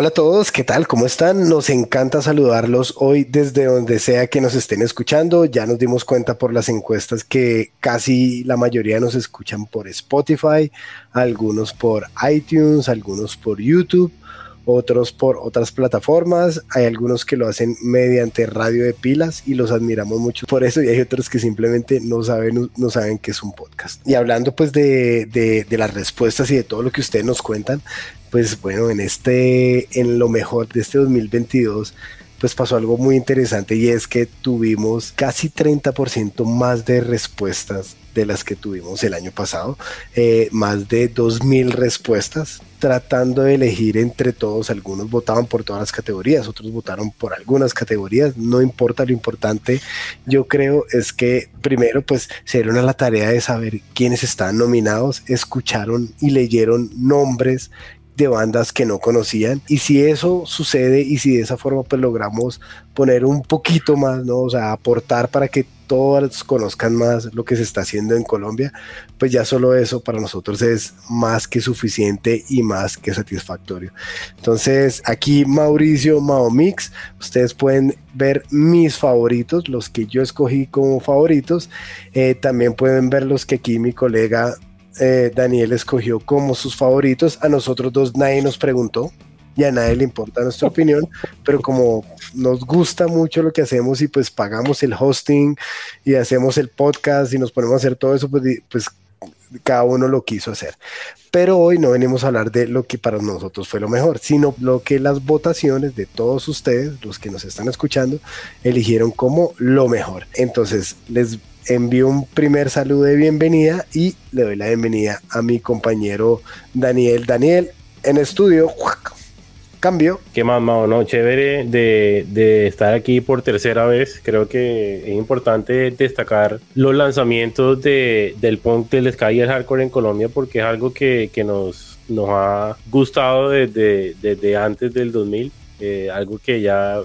Hola a todos, ¿qué tal? ¿Cómo están? Nos encanta saludarlos hoy desde donde sea que nos estén escuchando. Ya nos dimos cuenta por las encuestas que casi la mayoría nos escuchan por Spotify, algunos por iTunes, algunos por YouTube, otros por otras plataformas. Hay algunos que lo hacen mediante radio de pilas y los admiramos mucho por eso y hay otros que simplemente no saben, no saben que es un podcast. Y hablando pues de, de, de las respuestas y de todo lo que ustedes nos cuentan, pues bueno, en este, en lo mejor de este 2022, pues pasó algo muy interesante y es que tuvimos casi 30% más de respuestas de las que tuvimos el año pasado, eh, más de 2.000 respuestas, tratando de elegir entre todos, algunos votaban por todas las categorías, otros votaron por algunas categorías, no importa, lo importante yo creo es que primero pues se dieron a la tarea de saber quiénes están nominados, escucharon y leyeron nombres de bandas que no conocían. Y si eso sucede y si de esa forma pues logramos poner un poquito más, ¿no? O sea, aportar para que todos conozcan más lo que se está haciendo en Colombia, pues ya solo eso para nosotros es más que suficiente y más que satisfactorio. Entonces, aquí Mauricio Maomix, ustedes pueden ver mis favoritos, los que yo escogí como favoritos. Eh, también pueden ver los que aquí mi colega eh, Daniel escogió como sus favoritos. A nosotros dos nadie nos preguntó y a nadie le importa nuestra opinión, pero como nos gusta mucho lo que hacemos y pues pagamos el hosting y hacemos el podcast y nos ponemos a hacer todo eso, pues, pues cada uno lo quiso hacer. Pero hoy no venimos a hablar de lo que para nosotros fue lo mejor, sino lo que las votaciones de todos ustedes, los que nos están escuchando, eligieron como lo mejor. Entonces, les envío un primer saludo de bienvenida y le doy la bienvenida a mi compañero Daniel. Daniel, en estudio, cambio. Qué más, Mao, ¿no? Chévere de, de, estar aquí por tercera vez. Creo que es importante destacar los lanzamientos de, del punk, del sky y el hardcore en Colombia porque es algo que, que nos, nos ha gustado desde, desde antes del 2000. Eh, algo que ya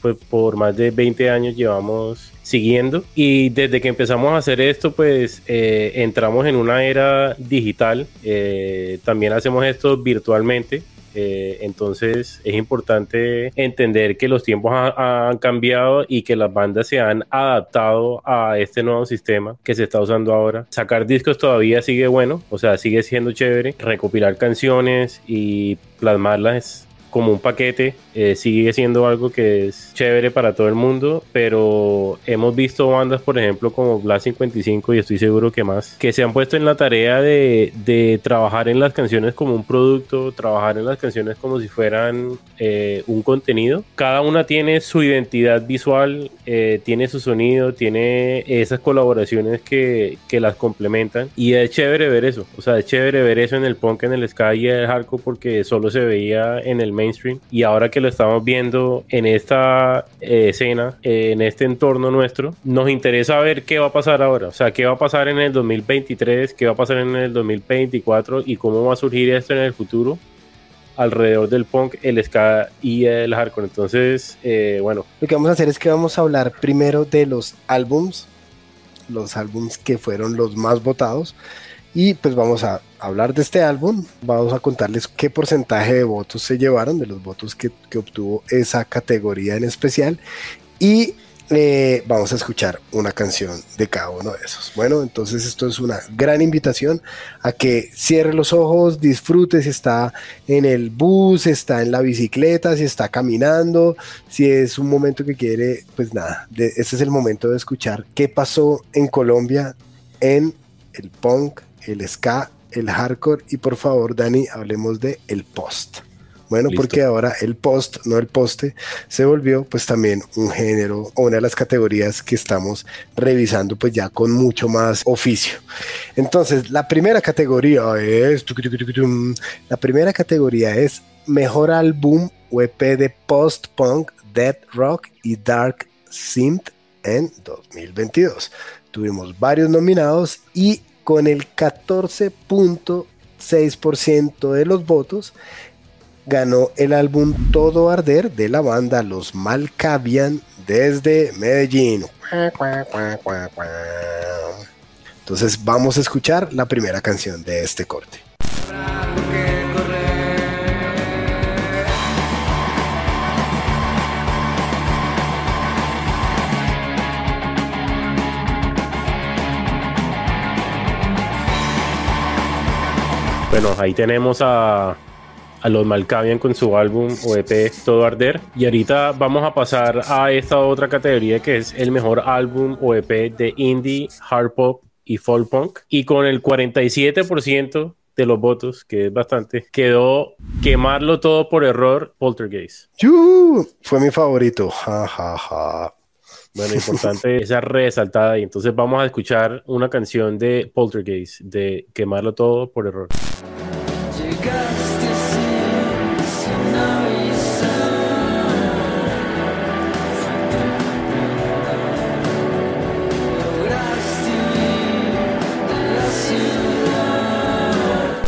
pues por más de 20 años llevamos siguiendo y desde que empezamos a hacer esto pues eh, entramos en una era digital eh, también hacemos esto virtualmente eh, entonces es importante entender que los tiempos han cambiado y que las bandas se han adaptado a este nuevo sistema que se está usando ahora. Sacar discos todavía sigue bueno, o sea, sigue siendo chévere. Recopilar canciones y plasmarlas como un paquete, eh, sigue siendo algo que es chévere para todo el mundo, pero hemos visto bandas, por ejemplo, como Blast 55 y estoy seguro que más, que se han puesto en la tarea de, de trabajar en las canciones como un producto, trabajar en las canciones como si fueran eh, un contenido. Cada una tiene su identidad visual, eh, tiene su sonido, tiene esas colaboraciones que, que las complementan y es chévere ver eso, o sea, es chévere ver eso en el punk, en el sky y el hardcore porque solo se veía en el mainstream y ahora que lo estamos viendo en esta eh, escena, eh, en este entorno nuestro, nos interesa ver qué va a pasar ahora, o sea, qué va a pasar en el 2023, qué va a pasar en el 2024 y cómo va a surgir esto en el futuro alrededor del punk, el ska y el hardcore. Entonces, eh, bueno. Lo que vamos a hacer es que vamos a hablar primero de los álbums, los álbums que fueron los más votados. Y pues vamos a hablar de este álbum, vamos a contarles qué porcentaje de votos se llevaron, de los votos que, que obtuvo esa categoría en especial. Y eh, vamos a escuchar una canción de cada uno de esos. Bueno, entonces esto es una gran invitación a que cierre los ojos, disfrute si está en el bus, está en la bicicleta, si está caminando, si es un momento que quiere, pues nada, este es el momento de escuchar qué pasó en Colombia en el punk el ska, el hardcore y por favor, Dani, hablemos de el post. Bueno, porque ahora el post, no el poste, se volvió pues también un género o una de las categorías que estamos revisando pues ya con mucho más oficio. Entonces, la primera categoría es, la primera categoría es mejor álbum o EP de post-punk, dead rock y dark synth en 2022. Tuvimos varios nominados y con el 14.6% de los votos, ganó el álbum Todo Arder de la banda Los Malcavian desde Medellín. Entonces vamos a escuchar la primera canción de este corte. Bueno, ahí tenemos a, a los Malkavian con su álbum o EP Todo Arder. Y ahorita vamos a pasar a esta otra categoría que es el mejor álbum o EP de indie, hard pop y folk punk. Y con el 47% de los votos, que es bastante, quedó quemarlo todo por error Poltergeist. Fue mi favorito. Bueno, importante esa resaltada y entonces vamos a escuchar una canción de Poltergeist de quemarlo todo por error.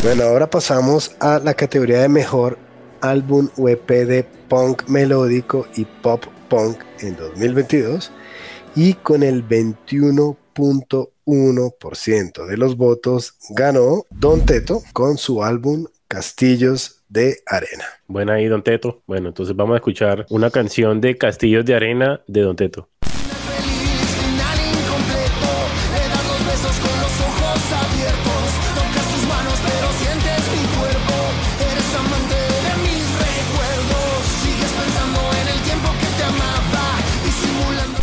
Bueno, ahora pasamos a la categoría de mejor álbum o EP de punk melódico y pop punk en 2022 y con el 21.1% de los votos ganó Don Teto con su álbum Castillos de Arena. Buena ahí, Don Teto. Bueno, entonces vamos a escuchar una canción de Castillos de Arena de Don Teto.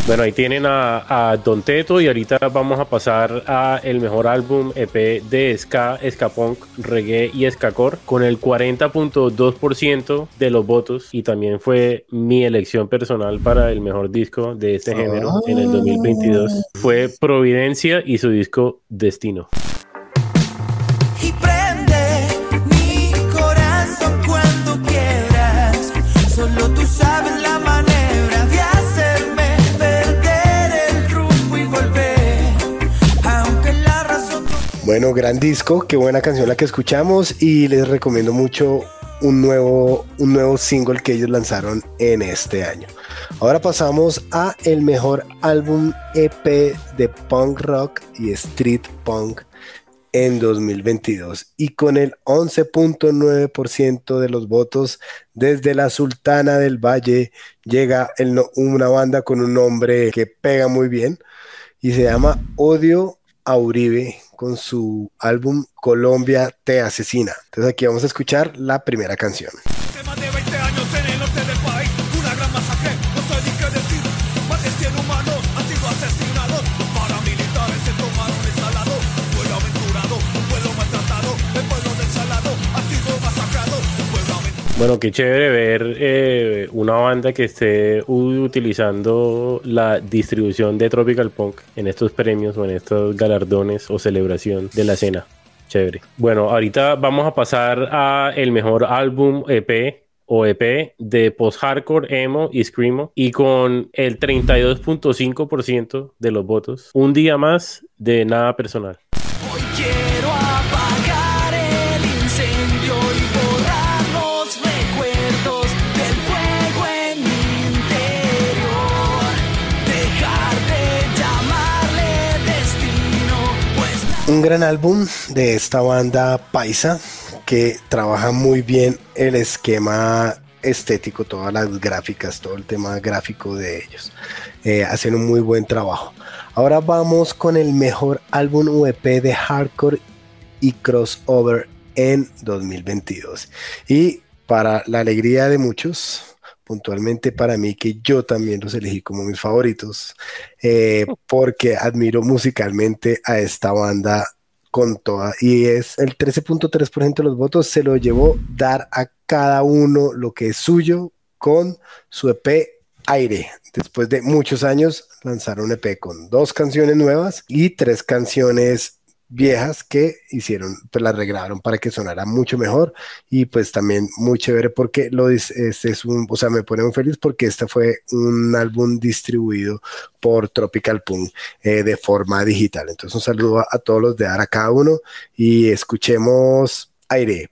Bueno, ahí tienen a, Don Teto y ahorita vamos a pasar a el mejor álbum EP de ska, ska punk, reggae y core con el 40.2% de los votos y también fue mi elección personal para el mejor disco de este género en el 2022. Fue Providencia y su disco Destino. Bueno, gran disco, qué buena canción la que escuchamos y les recomiendo mucho un nuevo, un nuevo single que ellos lanzaron en este año. Ahora pasamos a el mejor álbum EP de punk rock y street punk en 2022 y con el 11.9% de los votos desde la Sultana del Valle llega una banda con un nombre que pega muy bien y se llama Odio a Uribe con su álbum Colombia te asesina. Entonces aquí vamos a escuchar la primera canción. Bueno, qué chévere ver eh, una banda que esté utilizando la distribución de Tropical Punk en estos premios o en estos galardones o celebración de la escena. Chévere. Bueno, ahorita vamos a pasar a el mejor álbum EP o EP de post-hardcore, emo y screamo y con el 32.5% de los votos. Un día más de nada personal. Un gran álbum de esta banda paisa que trabaja muy bien el esquema estético, todas las gráficas, todo el tema gráfico de ellos. Eh, hacen un muy buen trabajo. Ahora vamos con el mejor álbum VP de hardcore y crossover en 2022. Y para la alegría de muchos, puntualmente para mí, que yo también los elegí como mis favoritos, eh, porque admiro musicalmente a esta banda con toda. Y es el 13.3% de los votos, se lo llevó dar a cada uno lo que es suyo con su EP Aire. Después de muchos años lanzaron un EP con dos canciones nuevas y tres canciones viejas que hicieron, pues las arreglaron para que sonara mucho mejor y pues también muy chévere porque lo este es un, o sea, me pone muy feliz porque este fue un álbum distribuido por Tropical Punk eh, de forma digital. Entonces un saludo a, todos los de Ara cada uno y escuchemos aire.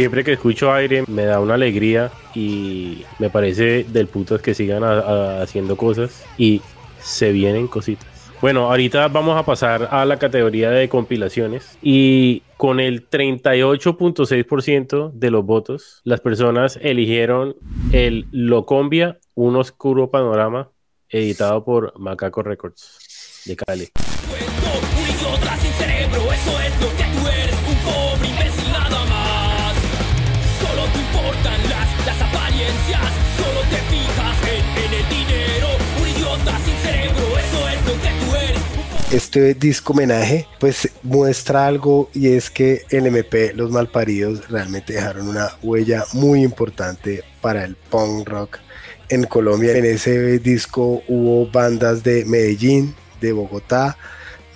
Siempre que escucho aire me da una alegría y me parece del puto que sigan haciendo cosas y se vienen cositas. Bueno, ahorita vamos a pasar a la categoría de compilaciones y con el 38.6% de los votos, las personas eligieron el Locombia, un oscuro panorama, editado por Macaco Records de Cali. Este disco homenaje pues muestra algo y es que el MP Los Malparidos realmente dejaron una huella muy importante para el punk rock en Colombia. En ese disco hubo bandas de Medellín, de Bogotá,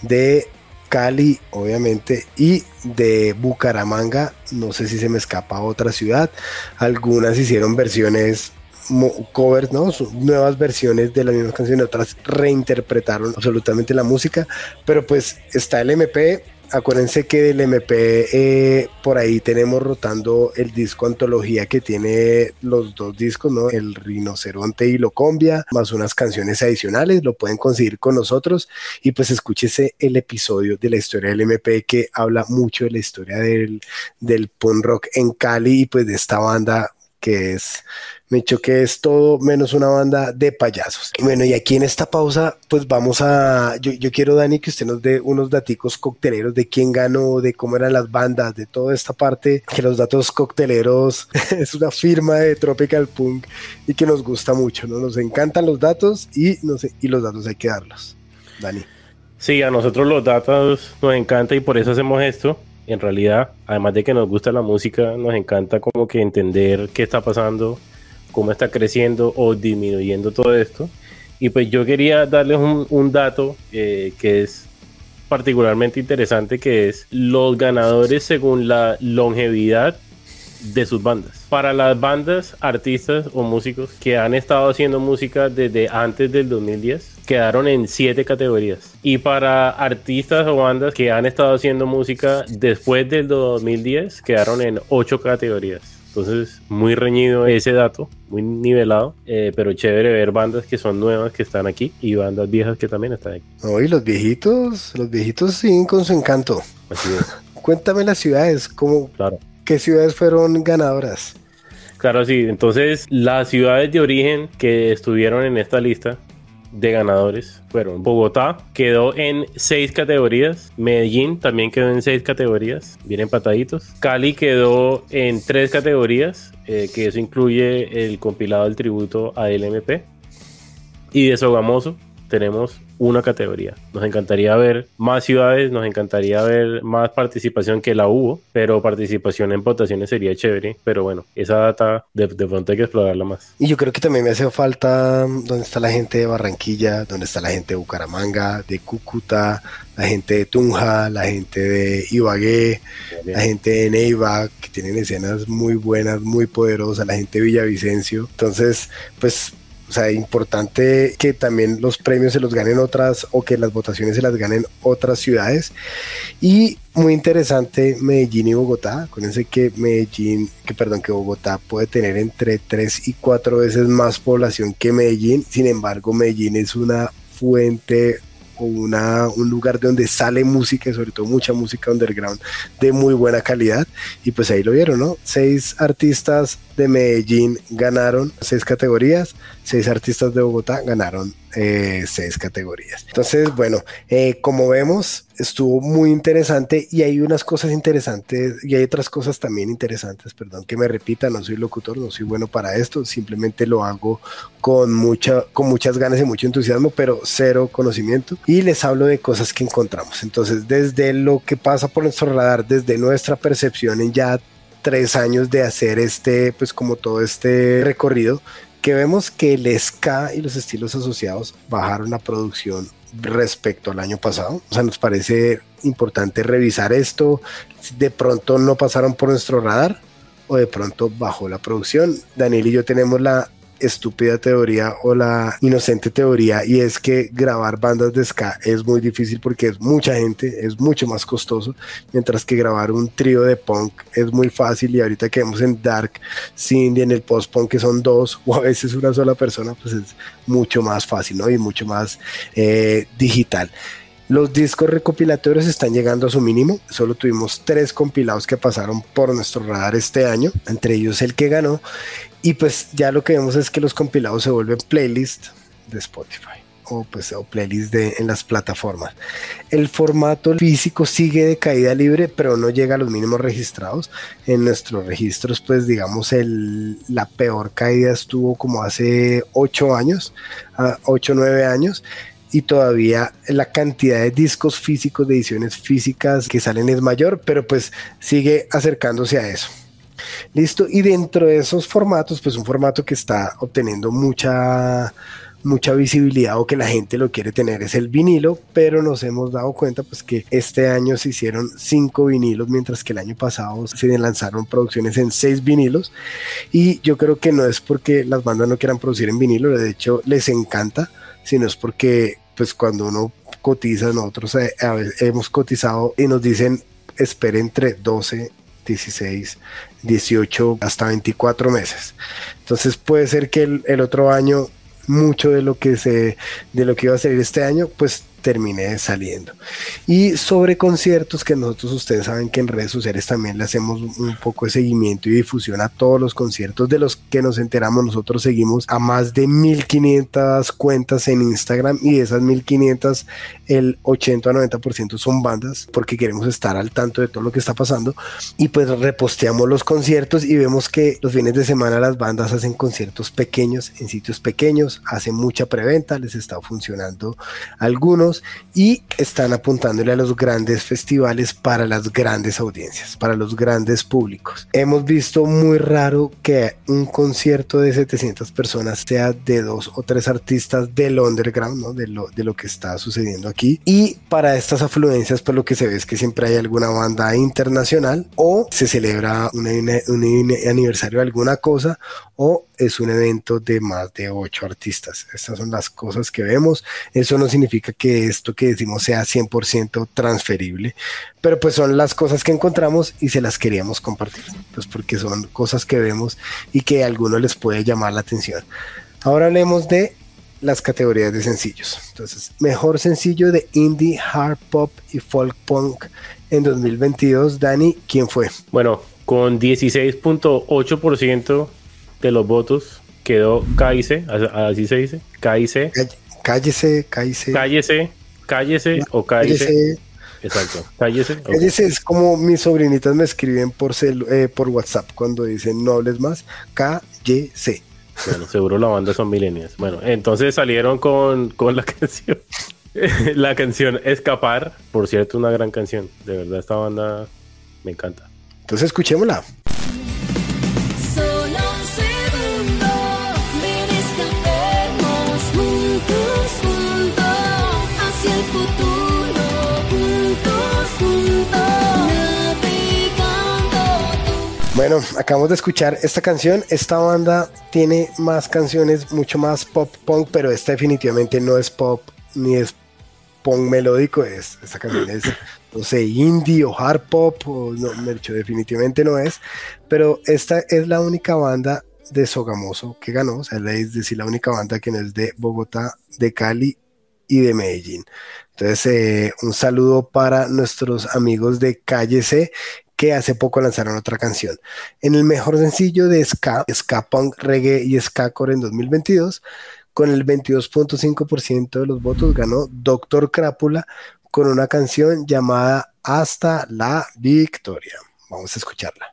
de Cali, obviamente, y de Bucaramanga. No sé si se me escapa otra ciudad. Algunas hicieron versiones covers, ¿no? nuevas versiones de las mismas canciones, otras reinterpretaron absolutamente la música, pero pues está el MP. Acuérdense que del MP eh, por ahí tenemos rotando el disco antología que tiene los dos discos, ¿no? El Rinoceronte y Locombia, más unas canciones adicionales, lo pueden conseguir con nosotros y pues escúchese el episodio de la historia del MP que habla mucho de la historia del, del punk rock en Cali y pues de esta banda que es que es todo menos una banda de payasos. Bueno, y aquí en esta pausa, pues vamos a, yo, quiero, Dani, que usted nos dé unos daticos cocteleros de quién ganó, de cómo eran las bandas, de toda esta parte, que los datos cocteleros es una firma de Tropical Punk y que nos gusta mucho, ¿no? Nos encantan los datos y, no sé, y los datos hay que darlos. Dani. Sí, a nosotros los datos nos encanta y por eso hacemos esto. En realidad, además de que nos gusta la música, nos encanta como que entender qué está pasando cómo está creciendo o disminuyendo todo esto. Y pues yo quería darles un, dato eh, que es particularmente interesante, que es los ganadores según la longevidad de sus bandas. Para las bandas, artistas o músicos que han estado haciendo música desde antes del 2010, quedaron en siete categorías. Y para artistas o bandas que han estado haciendo música después del 2010, quedaron en ocho categorías. Entonces, muy reñido ese dato, muy nivelado, eh, pero chévere ver bandas que son nuevas que están aquí y bandas viejas que también están aquí. Hoy los viejitos, los viejitos siguen con su encanto. Así es. Cuéntame las ciudades, ¿cómo, claro. ¿qué ciudades fueron ganadoras? Claro, sí. Entonces, las ciudades de origen que estuvieron en esta lista de ganadores fueron Bogotá, quedó en seis categorías, Medellín también quedó en seis categorías, bien empataditos, Cali quedó en tres categorías, eh, que eso incluye el compilado del tributo a LMP, y de Sogamoso tenemos una categoría. Nos encantaría ver más ciudades, nos encantaría ver más participación que la hubo, pero participación en votaciones sería chévere. Pero bueno, esa data de, pronto hay que explorarla más. Y yo creo que también me hace falta mm, dónde está la gente de Barranquilla, dónde está la gente de Bucaramanga, de Cúcuta, la gente de Tunja, la gente de Ibagué, la gente de Neiva, que tienen escenas muy buenas, muy poderosas, la gente de Villavicencio. Entonces, pues o sea, importante que también los premios se los ganen otras o que las votaciones se las ganen otras ciudades. Y muy interesante Medellín y Bogotá. Acuérdense que Medellín, que perdón, que Bogotá puede tener entre 3 y 4 veces más población que Medellín. Sin embargo, Medellín es una fuente o una, un lugar de donde sale música sobre todo mucha música underground de muy buena calidad y pues ahí lo vieron, ¿no? Seis artistas de Medellín ganaron seis categorías, seis artistas de Bogotá ganaron eh, seis categorías. Entonces, bueno, eh, como vemos, estuvo muy interesante y hay unas cosas interesantes y hay otras cosas también interesantes, perdón que me repita, no soy locutor, no soy bueno para esto, simplemente lo hago con, mucha, con muchas ganas y mucho entusiasmo, pero cero conocimiento y les hablo de cosas que encontramos. Entonces, desde lo que pasa por nuestro radar, desde nuestra percepción en ya tres años de hacer este, pues como todo este recorrido, que vemos que el ska y los estilos asociados bajaron la producción respecto al año pasado. O sea, nos parece importante revisar esto. De pronto no pasaron por nuestro radar o de pronto bajó la producción. Daniel y yo tenemos la estúpida teoría o la inocente teoría y es que grabar bandas de ska es muy difícil porque es mucha gente, es mucho más costoso, mientras que grabar un trío de punk es muy fácil y ahorita que vemos en Dark, Cindy, en el post-punk que son dos o a veces una sola persona, pues es mucho más fácil ¿no? y mucho más eh, digital. Los discos recopilatorios están llegando a su mínimo. Solo tuvimos tres compilados que pasaron por nuestro radar este año, entre ellos el que ganó. Y pues ya lo que vemos es que los compilados se vuelven playlist de Spotify o pues o playlist en las plataformas. El formato físico sigue de caída libre, pero no llega a los mínimos registrados. En nuestros registros, pues digamos, el, la peor caída estuvo como hace 8 años, 8 o 9 años y todavía la cantidad de discos físicos, de ediciones físicas que salen es mayor, pero pues sigue acercándose a eso. Listo, y dentro de esos formatos, pues un formato que está obteniendo mucha mucha visibilidad o que la gente lo quiere tener es el vinilo, pero nos hemos dado cuenta pues que este año se hicieron cinco vinilos, mientras que el año pasado se lanzaron producciones en seis vinilos y yo creo que no es porque las bandas no quieran producir en vinilo, de hecho les encanta, sino es porque pues cuando uno cotiza, nosotros eh, hemos cotizado y nos dicen espere entre 12 16, 18, hasta 24 meses. Entonces puede ser que el, el, otro año mucho de lo que se de lo que iba a salir este año, pues termine saliendo. Y sobre conciertos que nosotros ustedes saben que en redes sociales también le hacemos un poco de seguimiento y difusión a todos los conciertos de los que nos enteramos. Nosotros seguimos a más de 1500 cuentas en Instagram y de esas 1500 el 80 a 90% son bandas porque queremos estar al tanto de todo lo que está pasando y pues reposteamos los conciertos y vemos que los fines de semana las bandas hacen conciertos pequeños en sitios pequeños, hacen mucha preventa, les está funcionando algunos y están apuntándole a los grandes festivales para las grandes audiencias, para los grandes públicos. Hemos visto muy raro que un concierto de 700 personas sea de dos o tres artistas del underground, ¿no? de, lo, de lo que está sucediendo aquí. Y para estas afluencias, pues lo que se ve es que siempre hay alguna banda internacional o se celebra un, un aniversario de alguna cosa o es un evento de más de ocho artistas. Estas son las cosas que vemos. Eso no significa que esto que decimos sea 100% transferible, pero pues son las cosas que encontramos y se las queríamos compartir, pues porque son cosas que vemos y que a algunos les puede llamar la atención. Ahora hablemos de las categorías de sencillos. Entonces, mejor sencillo de indie, hard pop y folk punk en 2022. Dani, ¿quién fue? Bueno, con 16.8% de los votos quedó Cáice, así se dice, Cáice. Cállese, cállese. Cállese, cállese o cállese. Exacto, cállese. Cállese es como mis sobrinitas me escriben por, eh, por WhatsApp cuando dicen no hables más, cállese. Bueno, seguro la banda son milenias. Bueno, entonces salieron con, con la canción. la canción Escapar, por cierto, una gran canción. De verdad, esta banda me encanta. Entonces escuchémosla. Bueno, acabamos de escuchar esta canción. Esta banda tiene más canciones, mucho más pop punk, pero esta definitivamente no es pop ni es punk melódico. Es, esta canción es, no sé, indie o hard pop, o no, definitivamente no es. Pero esta es la única banda de Sogamoso que ganó, o sea, es decir, la única banda que no es de Bogotá, de Cali y de Medellín. Entonces, eh, un saludo para nuestros amigos de Calle C que hace poco lanzaron otra canción. En el mejor sencillo de ska, ska punk, reggae y ska core en 2022, con el 22.5% de los votos ganó Doctor Crápula con una canción llamada Hasta la Victoria. Vamos a escucharla.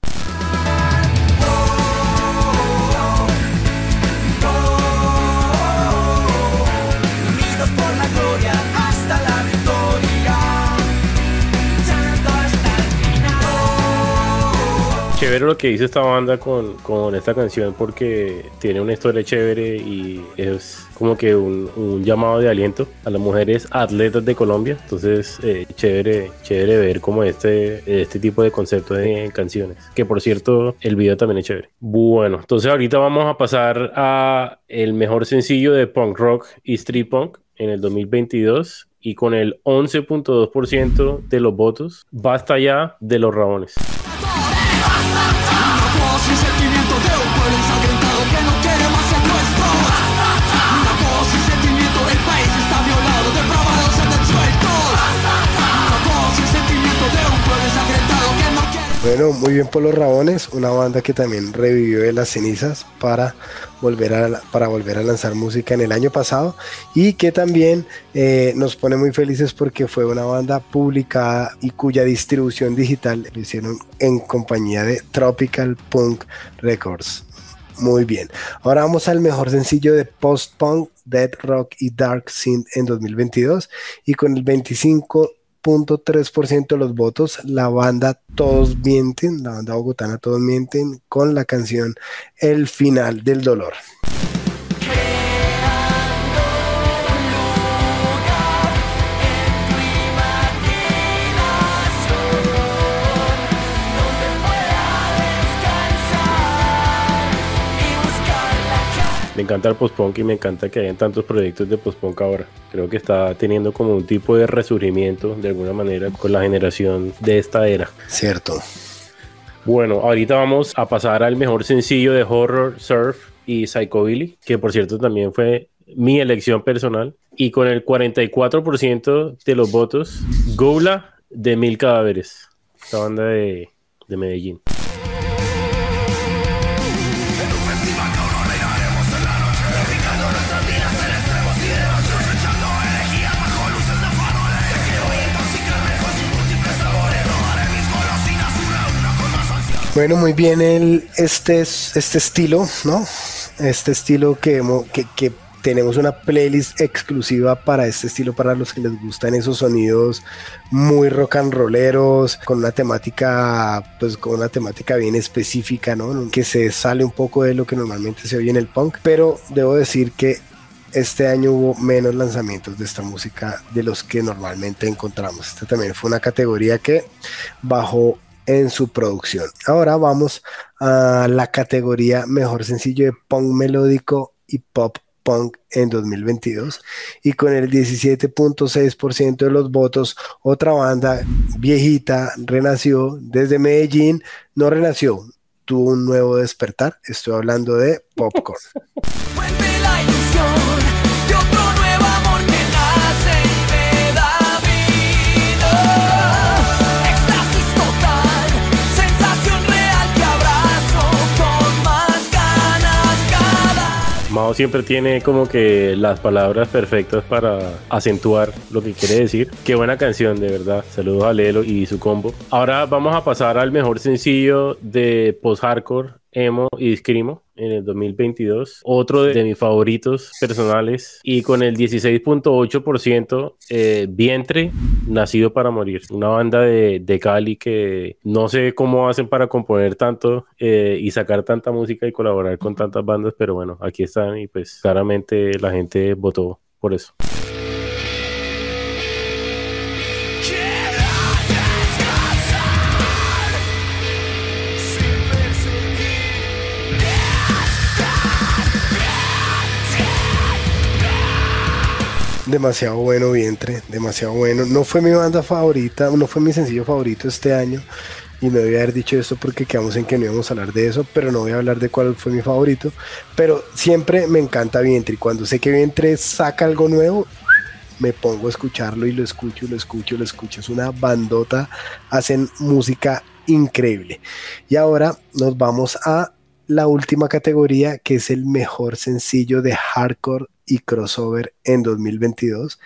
Chévere lo que dice esta banda con, esta canción porque tiene una historia chévere y es como que un, llamado de aliento a las mujeres atletas de Colombia. Entonces, eh, chévere, chévere ver como este, este tipo de conceptos en canciones. Que por cierto, el video también es chévere. Bueno, entonces ahorita vamos a pasar a el mejor sencillo de punk rock y street punk en el 2022 y con el 11.2% de los votos, basta ya de los rabones. Bueno, muy bien por los Rabones, una banda que también revivió de las cenizas para volver a, para volver a lanzar música en el año pasado y que también eh, nos pone muy felices porque fue una banda publicada y cuya distribución digital lo hicieron en compañía de Tropical Punk Records. Muy bien. Ahora vamos al mejor sencillo de post-punk, dead rock y dark synth en 2022 y con el 25.3% de los votos, la banda Todos Mienten, la banda bogotana Todos Mienten, con la canción El Final del Dolor. Me encanta el post-punk y me encanta que hayan tantos proyectos de post-punk ahora. Creo que está teniendo como un tipo de resurgimiento de alguna manera con la generación de esta era. Cierto. Bueno, ahorita vamos a pasar al mejor sencillo de horror, surf y psychobilly, que por cierto también fue mi elección personal. Y con el 44% de los votos, Goula de Mil Cadáveres, esta banda de, de Medellín. Bueno, muy bien el, este, este estilo, ¿no? Este estilo que, que, tenemos una playlist exclusiva para este estilo, para los que les gustan esos sonidos muy rock and rolleros, con una temática, pues con una temática bien específica, ¿no? Que se sale un poco de lo que normalmente se oye en el punk, pero debo decir que este año hubo menos lanzamientos de esta música de los que normalmente encontramos. Esta también fue una categoría que bajó en su producción. Ahora vamos a la categoría mejor sencillo de punk melódico y pop punk en 2022 y con el 17.6% de los votos otra banda viejita renació desde Medellín. No renació tuvo un nuevo despertar. Estoy hablando de Popcorn Mao siempre tiene como que las palabras perfectas para acentuar lo que quiere decir. Qué buena canción, de verdad. Saludos a Lelo y su combo. Ahora vamos a pasar al mejor sencillo de post-hardcore, emo y screamo en el 2022. Otro de, mis favoritos personales. Y con el 16.8% eh, Vientre, Nacido para Morir. Una banda de, de, Cali que no sé cómo hacen para componer tanto eh, y sacar tanta música y colaborar con tantas bandas, pero bueno, aquí están y pues claramente la gente votó por eso. Demasiado bueno Vientre, demasiado bueno. No fue mi banda favorita, no fue mi sencillo favorito este año. Y me voy a haber dicho esto porque quedamos en que no íbamos a hablar de eso, pero no voy a hablar de cuál fue mi favorito. Pero siempre me encanta Vientre y cuando sé que Vientre saca algo nuevo, me pongo a escucharlo y lo escucho, lo escucho, lo escucho. Es una bandota, hacen música increíble. Y ahora nos vamos a la última categoría que es el mejor sencillo de hardcore y crossover en 2022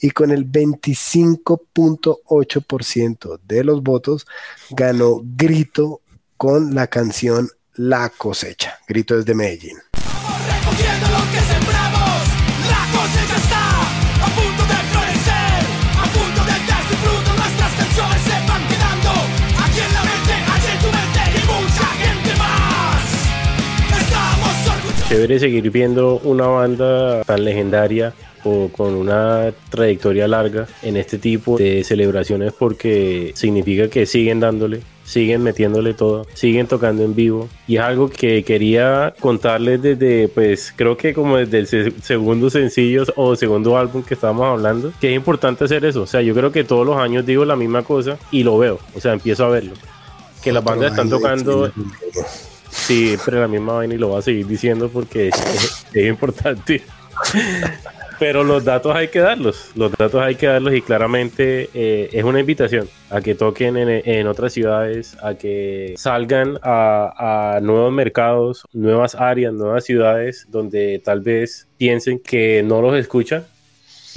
y con el 25.8% de los votos ganó Grito con la canción La cosecha. Grito desde Medellín. Chévere seguir viendo una banda tan legendaria o con una trayectoria larga en este tipo de celebraciones porque significa que siguen dándole, siguen metiéndole todo, siguen tocando en vivo. Y es algo que quería contarles desde pues creo que como desde el segundo sencillo o segundo álbum que estábamos hablando, que es importante hacer eso, o sea, yo creo que todos los años digo la misma cosa y lo veo, o sea, empiezo a verlo, que las bandas están tocando Pero la misma vaina y lo voy a seguir diciendo porque es, importante. Pero los datos hay que darlos, los datos hay que darlos y claramente eh, es una invitación a que toquen en, otras ciudades, a que salgan a, a, nuevos mercados, nuevas áreas, nuevas ciudades donde tal vez piensen que no los escuchan.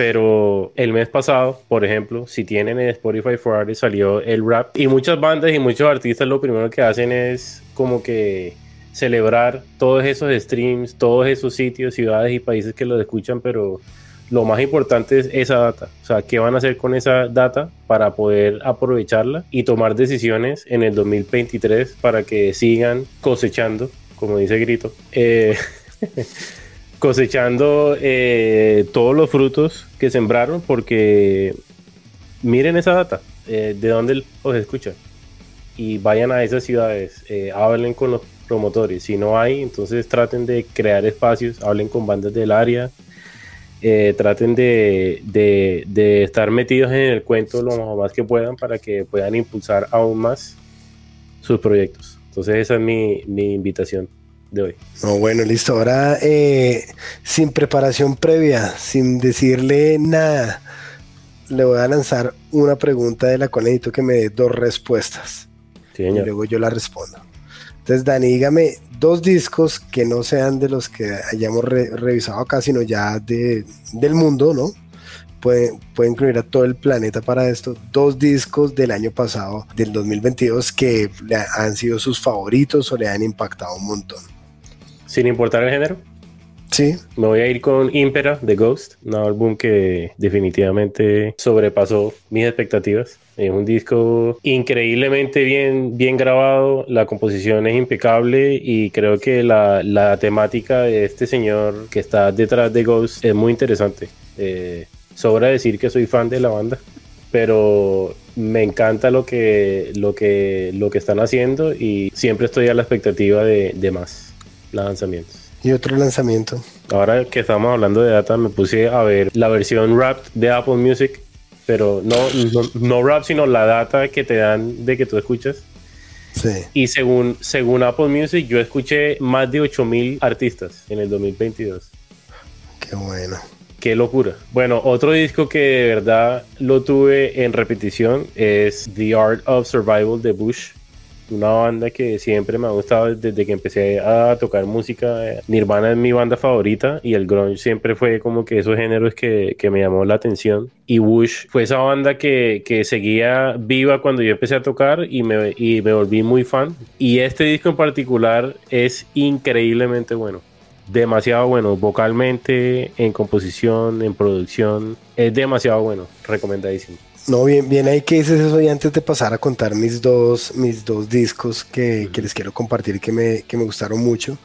Pero el mes pasado, por ejemplo, si tienen en Spotify for Artists salió el rap y muchas bandas y muchos artistas lo primero que hacen es como que celebrar todos esos streams, todos esos sitios, ciudades y países que los escuchan, pero lo más importante es esa data. O sea, ¿qué van a hacer con esa data para poder aprovecharla y tomar decisiones en el 2023 para que sigan cosechando, como dice Grito, eh, cosechando eh, todos los frutos que sembraron? Porque miren esa data, eh, de dónde los escuchan. Y vayan a esas ciudades, hablen con los promotores. Si no hay, entonces traten de crear espacios, hablen con bandas del área, eh, traten de, de, estar metidos en el cuento lo más que puedan para que puedan impulsar aún más sus proyectos. Entonces esa es mi, mi invitación de hoy. No, bueno, listo. Ahora, eh, sin preparación previa, sin decirle nada, le voy a lanzar una pregunta de la cual necesito que me dé dos respuestas. y luego yo la respondo. Entonces, Dani, dígame dos discos que no sean de los que hayamos revisado acá, sino ya de, del mundo, ¿no? Puede, puede, incluir a todo el planeta para esto. Dos discos del año pasado, del 2022, que han sido sus favoritos o le han impactado un montón. Sin importar el género. Sí. Me voy a ir con Impera de Ghost, un álbum que definitivamente sobrepasó mis expectativas. Es un disco increíblemente bien, bien grabado, la composición es impecable y creo que la, la temática de este señor que está detrás de Ghost es muy interesante. Eh, sobra decir que soy fan de la banda, pero me encanta lo que, lo que, lo que están haciendo y siempre estoy a la expectativa de, de más lanzamientos. Y otro lanzamiento. Ahora que estamos hablando de data, me puse a ver la versión rap de Apple Music, pero no, no, rap, sino la data que te dan de que tú escuchas. Sí. Y según, según Apple Music, yo escuché más de 8000 artistas en el 2022. Qué bueno. Qué locura. Bueno, otro disco que de verdad lo tuve en repetición es The Art of Survival de Bush una banda que siempre me ha gustado desde que empecé a tocar música. Nirvana es mi banda favorita y el grunge siempre fue como que esos géneros que, que me llamó la atención. Y Bush fue esa banda que, que, seguía viva cuando yo empecé a tocar y me, y me volví muy fan. Y este disco en particular es increíblemente bueno demasiado bueno, vocalmente, en composición, en producción, es demasiado bueno, recomendadísimo. No, bien, bien ahí que dices eso y antes de pasar a contar mis dos, mis dos discos que, que les quiero compartir que me, que me gustaron mucho,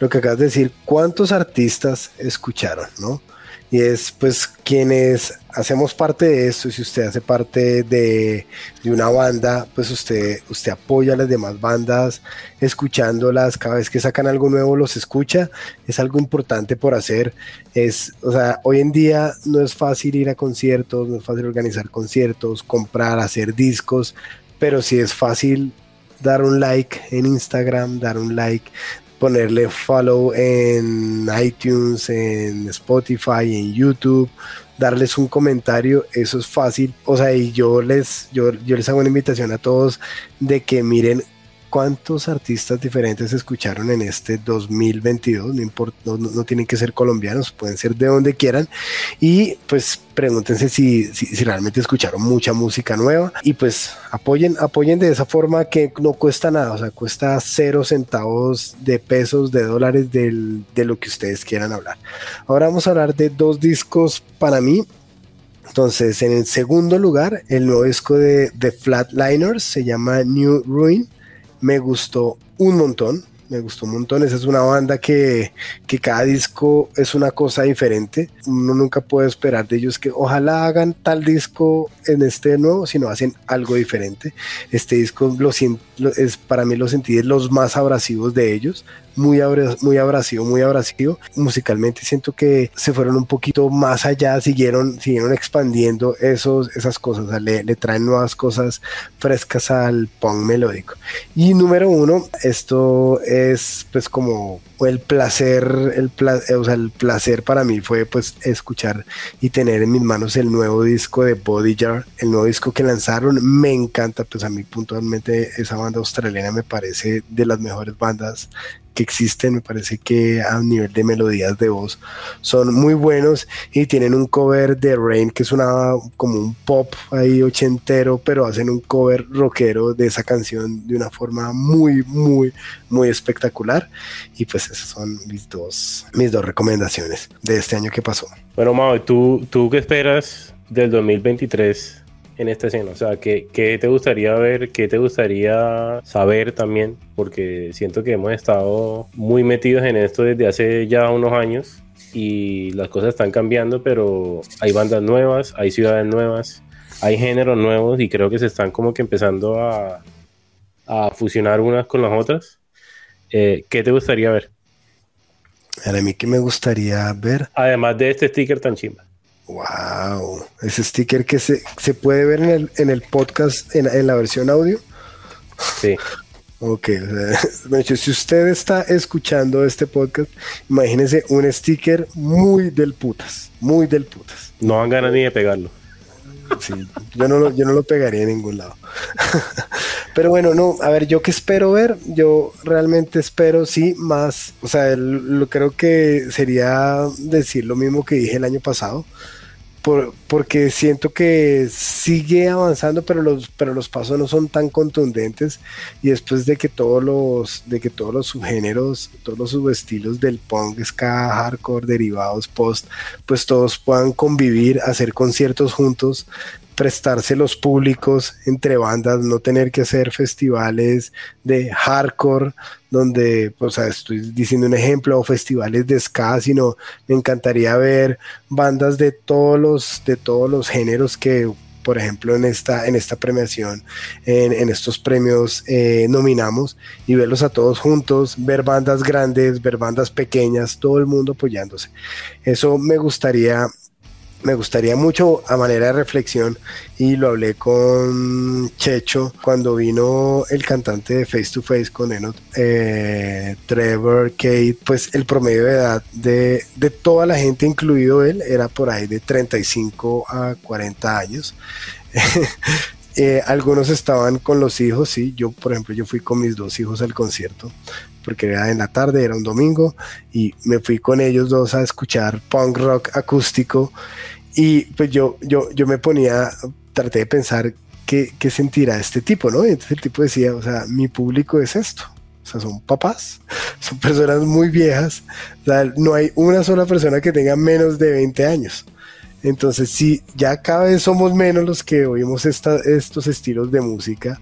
lo que acabas de decir, ¿cuántos artistas escucharon, no? Y es pues quienes hacemos parte de esto, si usted hace parte de, de, una banda, pues usted, usted apoya a las demás bandas, escuchándolas, cada vez que sacan algo nuevo los escucha, es algo importante por hacer, es, o sea, hoy en día no es fácil ir a conciertos, no es fácil organizar conciertos, comprar, hacer discos, pero sí es fácil dar un like en Instagram, dar un like, ponerle follow en iTunes, en Spotify, en YouTube, darles un comentario, eso es fácil. O sea, y yo les, yo, yo les hago una invitación a todos de que miren cuántos artistas diferentes escucharon en este 2022, no, importa, no, tienen que ser colombianos, pueden ser de donde quieran, y pues pregúntense si, si, realmente escucharon mucha música nueva. Y pues apoyen, apoyen de esa forma que no cuesta nada, o sea, cuesta cero centavos de pesos, de dólares del, de lo que ustedes quieran hablar. Ahora vamos a hablar de dos discos para mí, entonces, en el segundo lugar, el nuevo disco de The Flatliners se llama New Ruin me gustó un montón, me gustó un montón. Esa es una banda que, que, cada disco es una cosa diferente. Uno nunca puede esperar de ellos que ojalá hagan tal disco en este nuevo, sino hacen algo diferente. Este disco lo, es para mí lo sentí los más abrasivos de ellos muy, muy abrasivo, muy abrasivo. Musicalmente siento que se fueron un poquito más allá, siguieron, siguieron expandiendo esos, esas cosas, le, le, traen nuevas cosas frescas al punk melódico. Y número uno, esto es pues como el placer, el, o sea, el placer para mí fue pues escuchar y tener en mis manos el nuevo disco de Body Jar, el nuevo disco que lanzaron, me encanta, pues a mí puntualmente esa banda australiana me parece de las mejores bandas que existen, me parece que a nivel de melodías de voz son muy buenos y tienen un cover de Rain que es como un pop ahí ochentero, pero hacen un cover rockero de esa canción de una forma muy muy muy espectacular y pues esas son mis dos mis dos recomendaciones de este año que pasó. Bueno, Mau, ¿tú, tú qué esperas del 2023 en esta escena? O sea, ¿qué, ¿qué, te gustaría ver? ¿Qué te gustaría saber también? Porque siento que hemos estado muy metidos en esto desde hace ya unos años y las cosas están cambiando, pero hay bandas nuevas, hay ciudades nuevas, hay géneros nuevos y creo que se están como que empezando a, a fusionar unas con las otras. Eh, ¿Qué te gustaría ver? A mí que me gustaría ver. Además de este sticker tan chimba. Wow, ese sticker que se, se puede ver en el, en el podcast, en, en, la versión audio. Sí. Ok, o sea, si usted está escuchando este podcast, imagínese un sticker muy del putas, muy del putas. No dan ganas ni de pegarlo. Sí, yo no, lo, yo no lo pegaría en ningún lado. Pero bueno, no, a ver, yo qué espero ver, yo realmente espero, sí, más, o sea, lo, creo que sería decir lo mismo que dije el año pasado, porque siento que sigue avanzando, pero los, pero los pasos no son tan contundentes. Y después de que todos los, de que todos los subgéneros, todos los subestilos del punk, ska, hardcore, derivados, post, pues todos puedan convivir, hacer conciertos juntos, prestarse los públicos entre bandas, no tener que hacer festivales de hardcore, donde, o sea, estoy diciendo un ejemplo, o festivales de ska, sino me encantaría ver bandas de todos los, de todos los géneros que por ejemplo, en esta, en esta premiación, en, estos premios eh, nominamos y verlos a todos juntos, ver bandas grandes, ver bandas pequeñas, todo el mundo apoyándose. Eso me gustaría me gustaría mucho a manera de reflexión y lo hablé con Checho cuando vino el cantante de Face to Face con Enot, eh, Trevor Kate, pues el promedio de edad de, de, toda la gente, incluido él, era por ahí de 35 a 40 años. Eh, algunos estaban con los hijos, sí, yo por ejemplo, yo fui con mis dos hijos al concierto, porque era en la tarde, era un domingo, y me fui con ellos dos a escuchar punk rock acústico y pues yo, yo, yo me ponía, traté de pensar qué, qué sentirá este tipo, ¿no? Y entonces el tipo decía, o sea, mi público es esto. O sea, son papás, son personas muy viejas. O sea, no hay una sola persona que tenga menos de 20 años. Entonces, si ya cada vez somos menos los que oímos esta, estos estilos de música,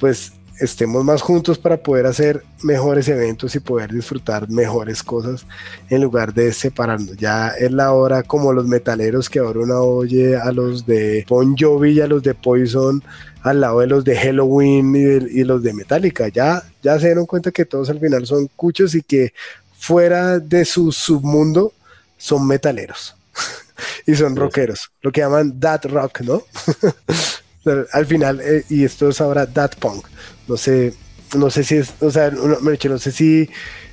pues estemos más juntos para poder hacer mejores eventos y poder disfrutar mejores cosas en lugar de separarnos. Ya es la hora como los metaleros que ahora uno oye a los de Bon Jovi y a los de Poison al lado de los de Halloween y, los de Metallica. Ya, ya se dieron cuenta que todos al final son cuchos y que fuera de su submundo son metaleros y son rockeros, lo que llaman that rock, ¿no? al final, eh, y esto es ahora that punk. No sé, no sé si es, o sea, no, no sé si,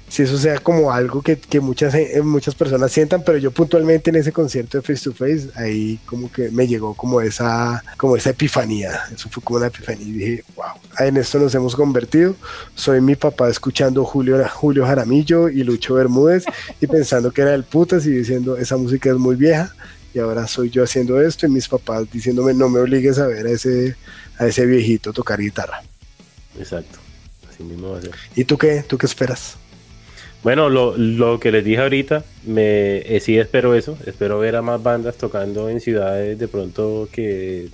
si eso sea como algo que, que, muchas, eh, muchas personas sientan, pero yo puntualmente en ese concierto de Face to Face, ahí como que me llegó como esa, como esa epifanía. Eso fue como una epifanía y dije, wow, en esto nos hemos convertido. Soy mi papá escuchando Julio, Julio Jaramillo y Lucho Bermúdez y pensando que era el putas y diciendo, esa música es muy vieja y ahora soy yo haciendo esto y mis papás diciéndome no me obligues a ver a ese, a ese viejito tocar guitarra. Exacto, así mismo va a ser. ¿Y tú qué? ¿Tú qué esperas? Bueno, lo, lo, que les dije ahorita, me, eh, sí espero eso, espero ver a más bandas tocando en ciudades de pronto que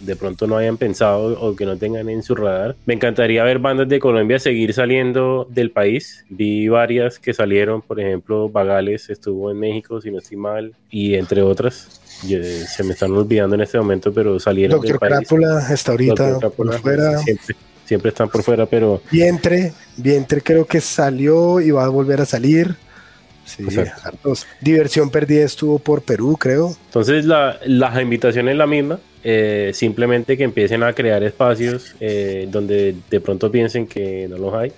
de pronto no hayan pensado o que no tengan en su radar. Me encantaría ver bandas de Colombia seguir saliendo del país. Vi varias que salieron, por ejemplo, Bagales estuvo en México, si no estoy mal, y entre otras. se me están olvidando en este momento, pero salieron Doctor del país. Crápula está ahorita fuera. Siempre siempre están por fuera, pero... Vientre, Vientre creo que salió y va a volver a salir. Sí, Diversión perdida estuvo por Perú, creo. Entonces la, la invitación es la misma, eh, simplemente que empiecen a crear espacios eh, donde de pronto piensen que no los hay.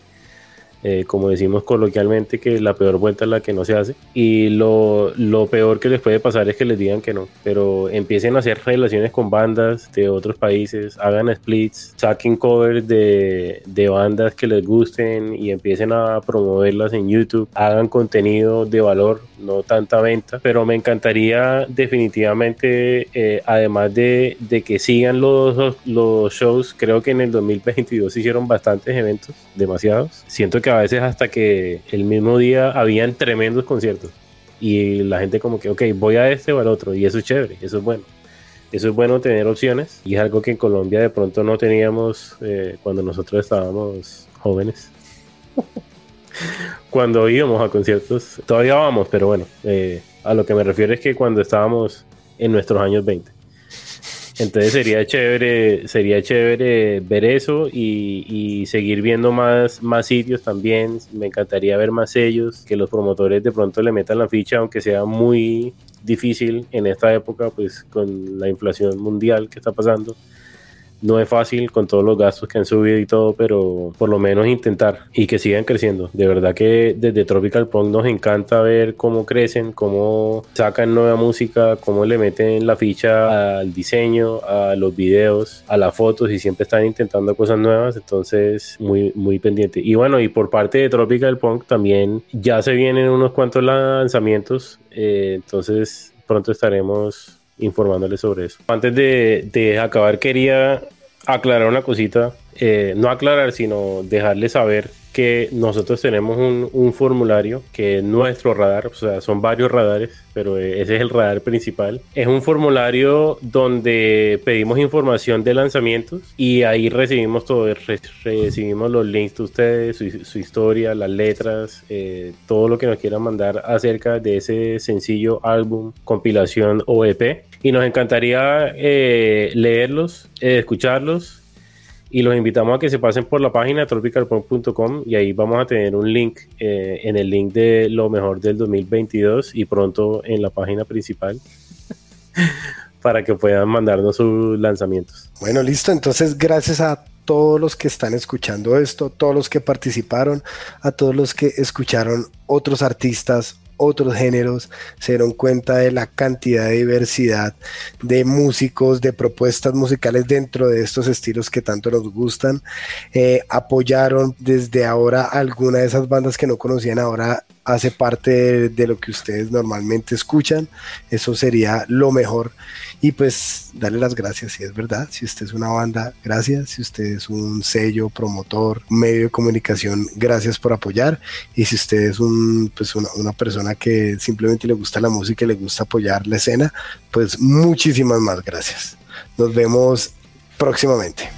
Eh, como decimos coloquialmente, que la peor vuelta es la que no se hace. Y lo, lo, peor que les puede pasar es que les digan que no. Pero empiecen a hacer relaciones con bandas de otros países, hagan splits, saquen covers de, de bandas que les gusten y empiecen a promoverlas en YouTube. Hagan contenido de valor, no tanta venta. Pero me encantaría definitivamente, eh, además de, de, que sigan los, los shows, creo que en el 2022 hicieron bastantes eventos, demasiados. Siento que a veces hasta que el mismo día habían tremendos conciertos y la gente como que, ok, voy a este o al otro y eso es chévere, eso es bueno. Eso es bueno tener opciones y es algo que en Colombia de pronto no teníamos eh, cuando nosotros estábamos jóvenes. cuando íbamos a conciertos, todavía vamos, pero bueno, eh, a lo que me refiero es que cuando estábamos en nuestros años 20. Entonces sería chévere, sería chévere ver eso y, seguir viendo más, más sitios también. Me encantaría ver más sellos, que los promotores de pronto le metan la ficha, aunque sea muy difícil en esta época, pues con la inflación mundial que está pasando no es fácil con todos los gastos que han subido y todo, pero por lo menos intentar y que sigan creciendo. De verdad que desde Tropical Punk nos encanta ver cómo crecen, cómo sacan nueva música, cómo le meten la ficha al diseño, a los videos, a las fotos y siempre están intentando cosas nuevas, entonces muy, muy pendiente. Y bueno, y por parte de Tropical Punk también ya se vienen unos cuantos lanzamientos, eh, entonces pronto estaremos informándoles sobre eso. Antes de, acabar, quería aclarar una cosita, eh, no aclarar, sino dejarles saber que nosotros tenemos un, formulario que es nuestro radar, o sea, son varios radares, pero ese es el radar principal. Es un formulario donde pedimos información de lanzamientos y ahí recibimos todo, recibimos los links de ustedes, su, historia, las letras, eh, todo lo que nos quieran mandar acerca de ese sencillo álbum, compilación o EP. Y nos encantaría eh, leerlos, eh, escucharlos y los invitamos a que se pasen por la página tropicalpunk.com y ahí vamos a tener un link eh, en el link de lo mejor del 2022 y pronto en la página principal para que puedan mandarnos sus lanzamientos. Bueno, listo. Entonces, gracias a todos los que están escuchando esto, todos los que participaron, a todos los que escucharon otros artistas, otros géneros, se dieron cuenta de la cantidad de diversidad de músicos, de propuestas musicales dentro de estos estilos que tanto nos gustan. Eh, apoyaron desde ahora alguna de esas bandas que no conocían ahora hace parte de, lo que ustedes normalmente escuchan. Eso sería lo mejor. Y pues darle las gracias, si es verdad. Si usted es una banda, gracias. Si usted es un sello, promotor, medio de comunicación, gracias por apoyar. Y si usted es un, pues una, una persona que simplemente le gusta la música y le gusta apoyar la escena, pues muchísimas más gracias. Nos vemos próximamente.